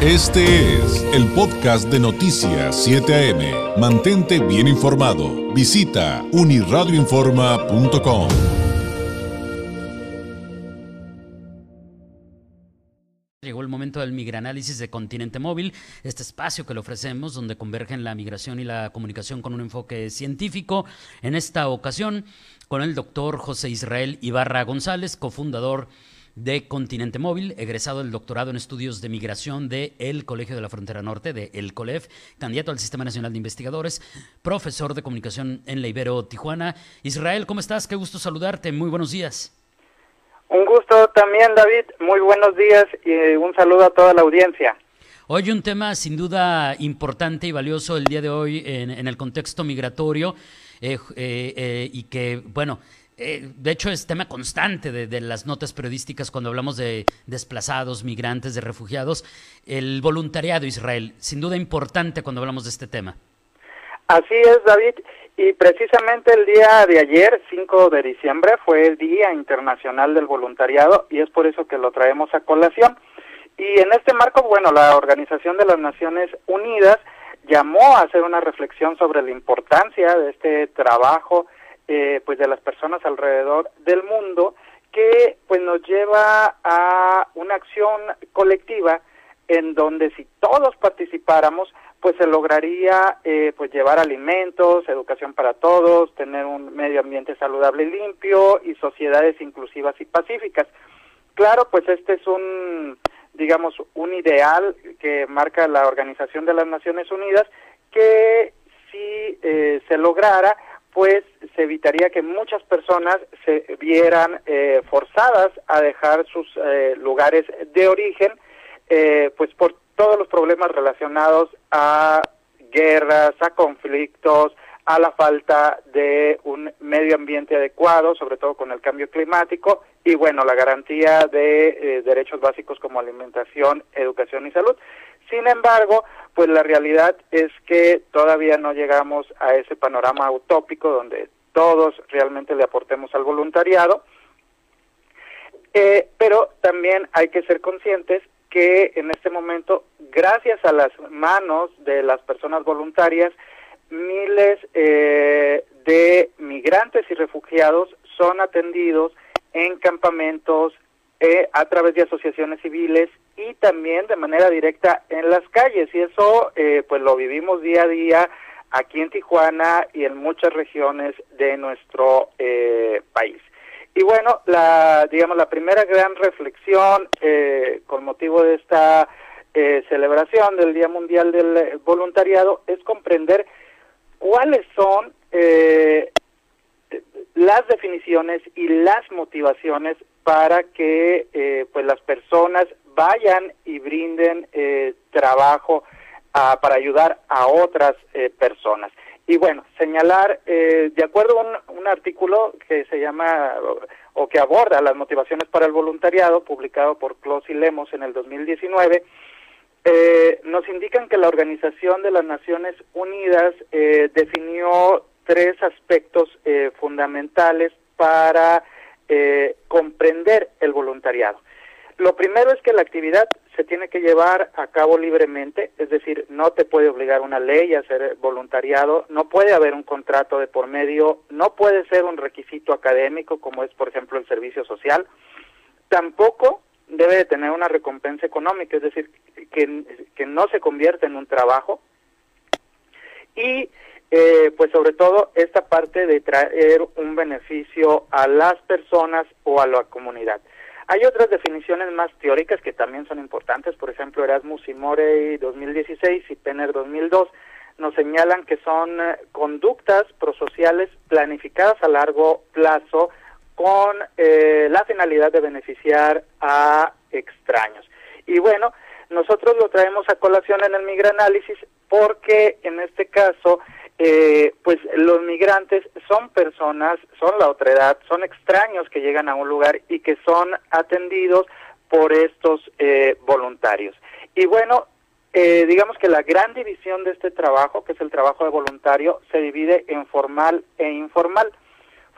Este es el podcast de Noticias 7 AM. Mantente bien informado. Visita uniradioinforma.com. Llegó el momento del migranálisis de Continente Móvil, este espacio que le ofrecemos donde convergen la migración y la comunicación con un enfoque científico. En esta ocasión, con el doctor José Israel Ibarra González, cofundador de Continente Móvil, egresado del doctorado en estudios de migración de el Colegio de la Frontera Norte, de el COLEF, candidato al Sistema Nacional de Investigadores, profesor de comunicación en la Ibero Tijuana. Israel, ¿cómo estás? Qué gusto saludarte. Muy buenos días. Un gusto también, David. Muy buenos días y un saludo a toda la audiencia. Hoy un tema sin duda importante y valioso el día de hoy en, el contexto migratorio eh, eh, eh, y que, bueno, eh, de hecho, es tema constante de, las notas periodísticas cuando hablamos de desplazados, migrantes, de refugiados. El voluntariado Israel, sin duda importante cuando hablamos de este tema. Así es, David. Y precisamente el día de ayer, 5 de diciembre, fue el Día Internacional del Voluntariado y es por eso que lo traemos a colación. Y en este marco, bueno, la Organización de las Naciones Unidas llamó a hacer una reflexión sobre la importancia de este trabajo eh, pues de las personas alrededor del mundo que pues nos lleva a una acción colectiva en donde si todos participáramos pues se lograría eh, pues llevar alimentos, educación para todos, tener un medio ambiente saludable y limpio y sociedades inclusivas y pacíficas. Claro, pues este es un digamos un ideal que marca la Organización de las Naciones Unidas que si eh, se lograra pues se evitaría que muchas personas se vieran eh, forzadas a dejar sus eh, lugares de origen, eh, pues por todos los problemas relacionados a guerras, a conflictos, a la falta de un medio ambiente adecuado, sobre todo con el cambio climático, y bueno, la garantía de derechos básicos como alimentación, educación y salud. Sin embargo, pues la realidad es que todavía no llegamos a ese panorama utópico donde todos realmente le aportemos al voluntariado, eh, pero también hay que ser conscientes que en este momento, gracias a las manos de las personas voluntarias, miles eh, de migrantes y refugiados son atendidos en campamentos, eh, a través de asociaciones civiles y también de manera directa en las calles y eso eh, pues lo vivimos día a día aquí en Tijuana y en muchas regiones de nuestro eh, país. Y bueno, la digamos la primera gran reflexión eh, con motivo de esta eh, celebración del Día Mundial del Voluntariado es comprender cuáles son eh, las definiciones y las motivaciones para que eh, pues las personas vayan y brinden eh, trabajo ah, para ayudar a otras eh, personas. Y bueno, señalar, eh, de acuerdo a un, artículo que se llama o, que aborda las motivaciones para el voluntariado, publicado por Clos y Lemos en el 2019, eh, nos indican que la Organización de las Naciones Unidas eh, definió tres aspectos eh, fundamentales para eh, comprender el voluntariado. Lo primero es que la actividad se tiene que llevar a cabo libremente, es decir, no te puede obligar una ley a hacer voluntariado, no puede haber un contrato de por medio, no puede ser un requisito académico como es, por ejemplo, el servicio social, tampoco debe de tener una recompensa económica, es decir, que, no se convierta en un trabajo y eh, pues sobre todo esta parte de traer un beneficio a las personas o a la comunidad. Hay otras definiciones más teóricas que también son importantes, por ejemplo Erasmus y Morey 2016 y Penner 2002 nos señalan que son eh, conductas prosociales planificadas a largo plazo con eh, la finalidad de beneficiar a extraños. Y bueno, nosotros lo traemos a colación en el migranálisis porque en este caso eh, pues los migrantes son personas, son la otra edad, son extraños que llegan a un lugar y que son atendidos por estos eh, voluntarios. Y bueno, eh, digamos que la gran división de este trabajo, que es el trabajo de voluntario, se divide en formal e informal.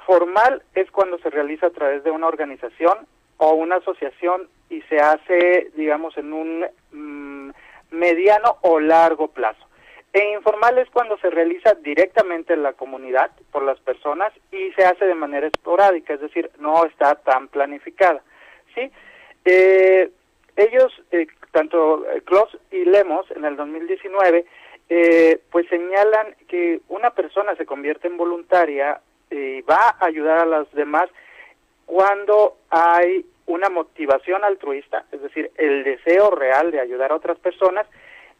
Formal es cuando se realiza a través de una organización o una asociación y se hace, digamos, en un mm, mediano o largo plazo. E informal es cuando se realiza directamente en la comunidad por las personas y se hace de manera esporádica, es decir, no está tan planificada. ¿sí? Eh, ellos, eh, tanto Kloss y Lemos, en el 2019, eh, pues señalan que una persona se convierte en voluntaria y va a ayudar a los demás cuando hay una motivación altruista, es decir, el deseo real de ayudar a otras personas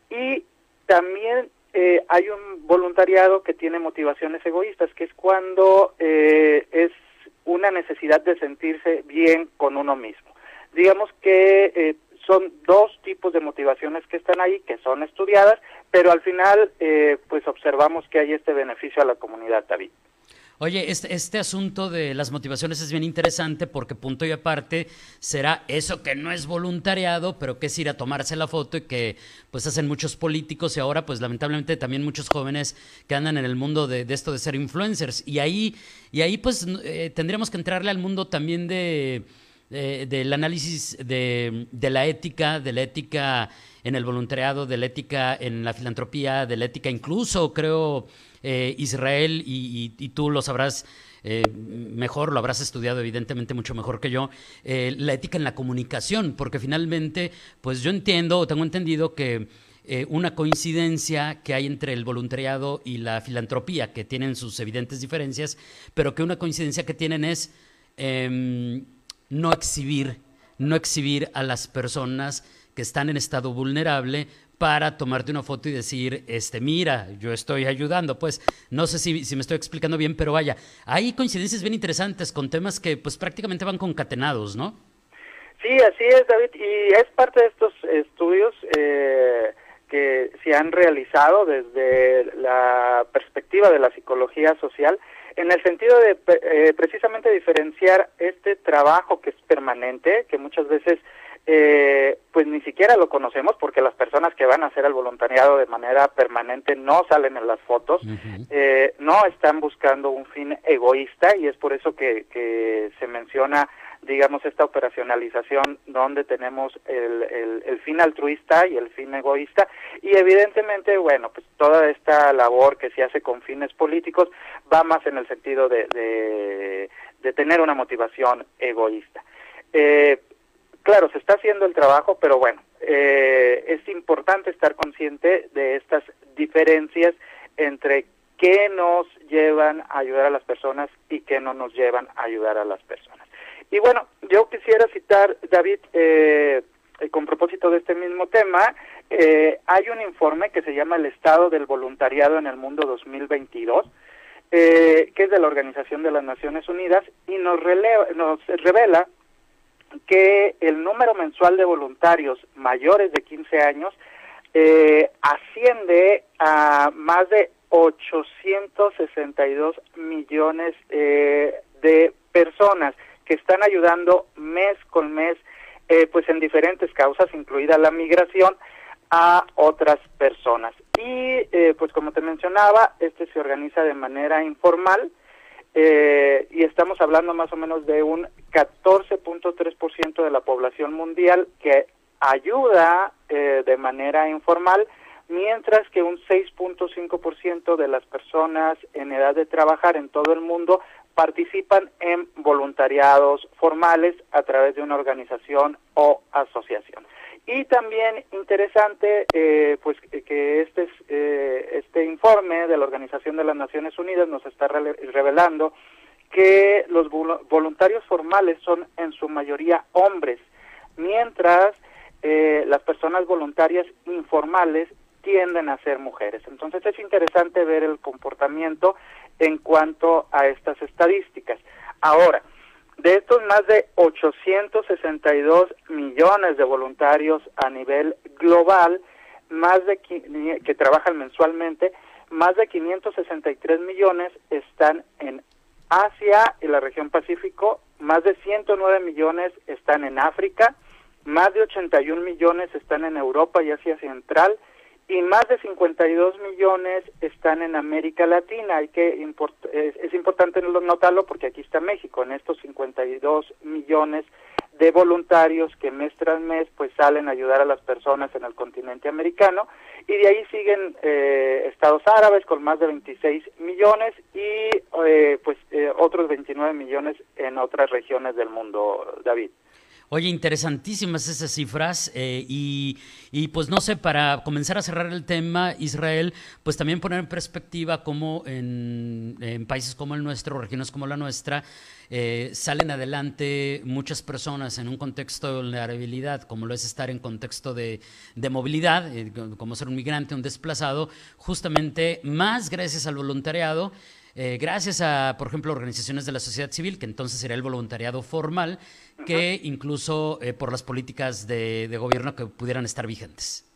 y también eh, hay un voluntariado que tiene motivaciones egoístas, que es cuando eh, es una necesidad de sentirse bien con uno mismo. Digamos que eh, son dos tipos de motivaciones que están ahí, que son estudiadas, pero al final pues observamos que hay este beneficio a la comunidad, David. Oye, este, este, asunto de las motivaciones es bien interesante porque punto y aparte será eso que no es voluntariado, pero que es ir a tomarse la foto y que pues hacen muchos políticos y ahora pues lamentablemente también muchos jóvenes que andan en el mundo de, esto de ser influencers. Y ahí, y ahí pues eh, tendríamos que entrarle al mundo también de, del análisis de, de la ética, de la ética en el voluntariado, de la ética en la filantropía, de la ética incluso creo eh, Israel, y, tú lo sabrás eh, mejor, lo habrás estudiado evidentemente mucho mejor que yo, eh, la ética en la comunicación, porque finalmente, pues yo entiendo o tengo entendido que una coincidencia que hay entre el voluntariado y la filantropía, que tienen sus evidentes diferencias, pero que una coincidencia que tienen es em, no exhibir, no exhibir a las personas que están en estado vulnerable para tomarte una foto y decir, este, mira, yo estoy ayudando. Pues no sé si, si, me estoy explicando bien, pero vaya, hay coincidencias bien interesantes con temas que pues prácticamente van concatenados, ¿no? Sí, así es, David, y es parte de estos estudios eh, que se han realizado desde la perspectiva de la psicología social, en el sentido de eh, precisamente diferenciar este trabajo que es permanente, que muchas veces eh, pues ni siquiera lo conocemos porque las personas que van a hacer el voluntariado de manera permanente no salen en las fotos, eh, no están buscando un fin egoísta y es por eso que, que se menciona digamos, esta operacionalización donde tenemos el, el, fin altruista y el fin egoísta y evidentemente, bueno, pues toda esta labor que se hace con fines políticos va más en el sentido de, de, tener una motivación egoísta. Eh, claro, se está haciendo el trabajo, pero bueno, eh, es importante estar consciente de estas diferencias entre qué nos llevan a ayudar a las personas y qué no nos llevan a ayudar a las personas. Y bueno, yo quisiera citar, David, eh, con propósito de este mismo tema, eh, hay un informe que se llama El Estado del Voluntariado en el Mundo 2022, que es de la Organización de las Naciones Unidas, y nos, nos revela que el número mensual de voluntarios mayores de 15 años eh, asciende a más de 862 millones eh, de personas que están ayudando mes con mes, eh, pues en diferentes causas, incluida la migración, a otras personas. Y pues como te mencionaba, este se organiza de manera informal, eh, y estamos hablando más o menos de un 14.3% de la población mundial que ayuda eh, de manera informal, mientras que un 6.5% de las personas en edad de trabajar en todo el mundo participan en voluntariados formales a través de una organización o asociación. Y también interesante, eh, pues que este, eh, este informe de la Organización de las Naciones Unidas nos está revelando que los voluntarios formales son en su mayoría hombres, mientras eh, las personas voluntarias informales tienden a ser mujeres. Entonces es interesante ver el comportamiento en cuanto a estas estadísticas. Ahora, de estos más de 862 millones de voluntarios a nivel global, más de que trabajan mensualmente, más de 563 millones están en Asia y la región Pacífico, más de 109 millones están en África, más de 81 millones están en Europa y Asia Central y más de 52 millones están en América Latina. Hay que es, importante notarlo porque aquí está México en estos 52 millones de voluntarios que mes tras mes pues salen a ayudar a las personas en el continente americano y de ahí siguen eh, estados árabes con más de 26 millones y eh, pues eh, otros 29 millones en otras regiones del mundo, David. Oye, interesantísimas esas cifras eh, y, y, pues no sé, para comenzar a cerrar el tema, Israel, pues también poner en perspectiva cómo en, países como el nuestro, regiones como la nuestra, eh, salen adelante muchas personas en un contexto de vulnerabilidad, como lo es estar en contexto de, de movilidad, eh, como ser un migrante, un desplazado, justamente más gracias al voluntariado. Eh, gracias a, por ejemplo, organizaciones de la sociedad civil, que entonces sería el voluntariado formal, que incluso eh, por las políticas de, de, gobierno que pudieran estar vigentes.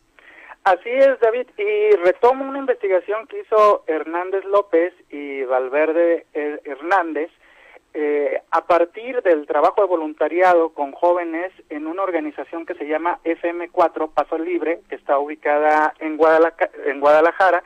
Así es, David, y retomo una investigación que hizo Hernández López y Valverde Hernández eh, a partir del trabajo de voluntariado con jóvenes en una organización que se llama FM4 Paso Libre, que está ubicada en en Guadalajara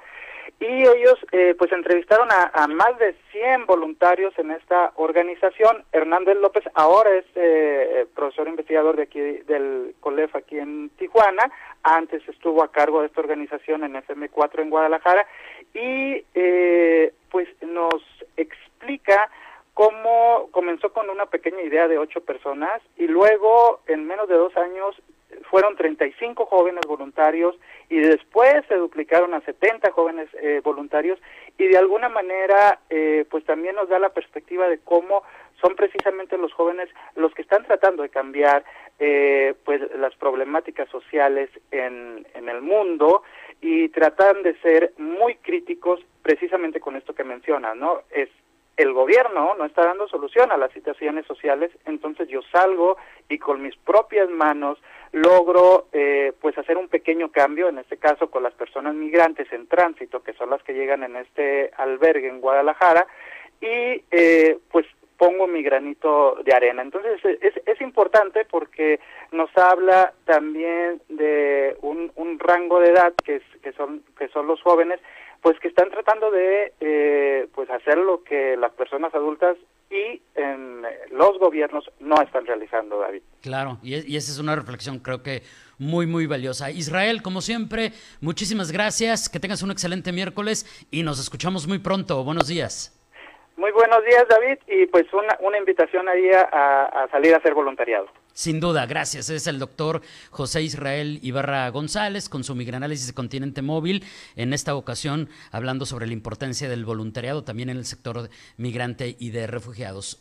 y ellos eh, pues entrevistaron a, a, más de 100 voluntarios en esta organización. Hernández López ahora es eh, profesor investigador de aquí del COLEF aquí en Tijuana, antes estuvo a cargo de esta organización en FM4 en Guadalajara y eh, pues nos explica cómo comenzó con una pequeña idea de ocho personas y luego en menos de dos años fueron 35 jóvenes voluntarios y después se duplicaron a 70 jóvenes eh, voluntarios y de alguna manera eh, pues también nos da la perspectiva de cómo son precisamente los jóvenes los que están tratando de cambiar eh, pues las problemáticas sociales en, en el mundo y tratan de ser muy críticos precisamente con esto que mencionas, ¿no? Es el gobierno no está dando solución a las situaciones sociales, entonces yo salgo y con mis propias manos logro eh, pues hacer un pequeño cambio, en este caso con las personas migrantes en tránsito, que son las que llegan en este albergue en Guadalajara, y eh, pues pongo mi granito de arena. Entonces es, es importante porque nos habla también de un, un rango de edad que, es, que, son, que son los jóvenes, pues que están tratando de eh, pues hacer lo que las personas adultas gobiernos no están realizando, David. Claro, y, y, esa es una reflexión creo que muy, muy valiosa. Israel, como siempre, muchísimas gracias, que tengas un excelente miércoles y nos escuchamos muy pronto. Buenos días. Muy buenos días, David, y pues una, una invitación ahí a, a, salir a hacer voluntariado. Sin duda, gracias. Es el doctor José Israel Ibarra González con su migranálisis de continente móvil, en esta ocasión hablando sobre la importancia del voluntariado también en el sector migrante y de refugiados.